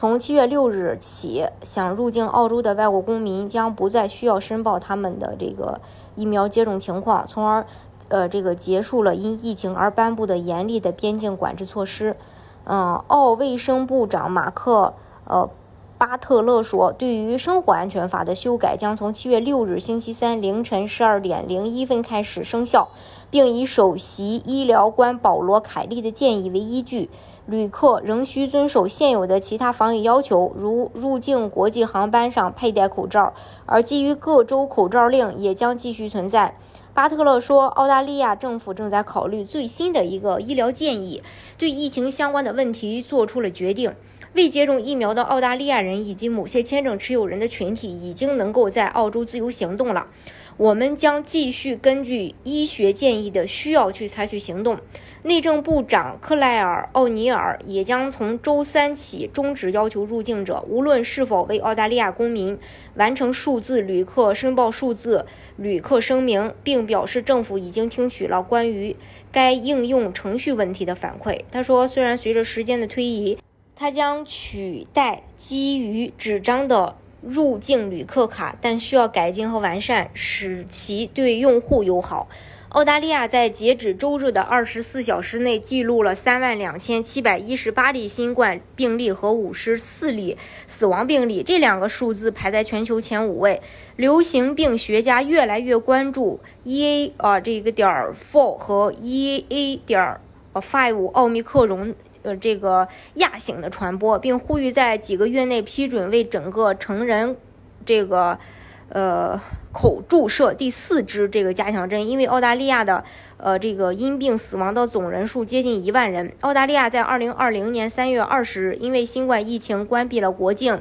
从七月六日起，想入境澳洲的外国公民将不再需要申报他们的这个疫苗接种情况，从而，呃，这个结束了因疫情而颁布的严厉的边境管制措施。嗯，澳卫生部长马克，呃。巴特勒说：“对于生活安全法的修改将从七月六日星期三凌晨十二点零一分开始生效，并以首席医疗官保罗·凯利的建议为依据。旅客仍需遵守现有的其他防疫要求，如入境国际航班上佩戴口罩，而基于各州口罩令也将继续存在。”巴特勒说：“澳大利亚政府正在考虑最新的一个医疗建议，对疫情相关的问题做出了决定。”未接种疫苗的澳大利亚人以及某些签证持有人的群体已经能够在澳洲自由行动了。我们将继续根据医学建议的需要去采取行动。内政部长克莱尔·奥尼尔也将从周三起终止要求入境者，无论是否为澳大利亚公民，完成数字旅客申报数字旅客声明，并表示政府已经听取了关于该应用程序问题的反馈。他说：“虽然随着时间的推移，它将取代基于纸张的入境旅客卡，但需要改进和完善，使其对用户友好。澳大利亚在截止周日的二十四小时内记录了三万两千七百一十八例新冠病例和五十四例死亡病例，这两个数字排在全球前五位。流行病学家越来越关注 E A 啊这个点儿 four 和 E A 点呃 five 奥密克戎。呃，这个亚型的传播，并呼吁在几个月内批准为整个成人这个呃口注射第四支这个加强针，因为澳大利亚的呃这个因病死亡的总人数接近一万人。澳大利亚在二零二零年三月二十日因为新冠疫情关闭了国境，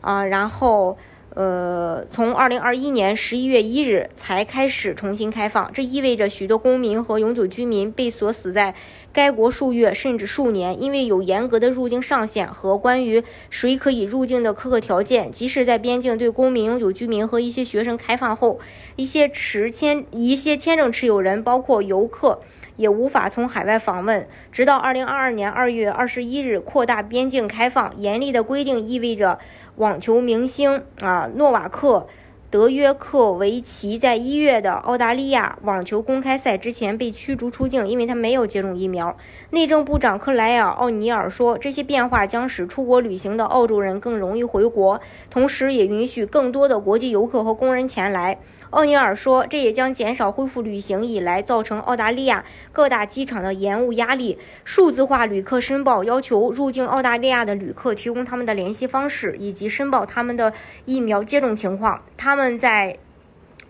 啊，然后。呃，从二零二一年十一月一日才开始重新开放，这意味着许多公民和永久居民被锁死在该国数月甚至数年，因为有严格的入境上限和关于谁可以入境的苛刻条件。即使在边境对公民、永久居民和一些学生开放后，一些持签、一些签证持有人，包括游客，也无法从海外访问。直到二零二二年二月二十一日扩大边境开放，严厉的规定意味着。网球明星啊，诺瓦克·德约克维奇在一月的澳大利亚网球公开赛之前被驱逐出境，因为他没有接种疫苗。内政部长克莱尔·奥尼尔说，这些变化将使出国旅行的澳洲人更容易回国，同时也允许更多的国际游客和工人前来。奥尼尔说，这也将减少恢复旅行以来造成澳大利亚各大机场的延误压力。数字化旅客申报要求入境澳大利亚的旅客提供他们的联系方式以及申报他们的疫苗接种情况，他他们在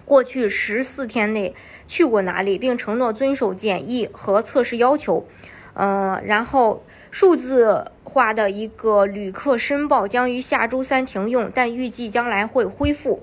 过去十四天内去过哪里，并承诺遵守检疫和测试要求。呃，然后数字化的一个旅客申报将于下周三停用，但预计将来会恢复。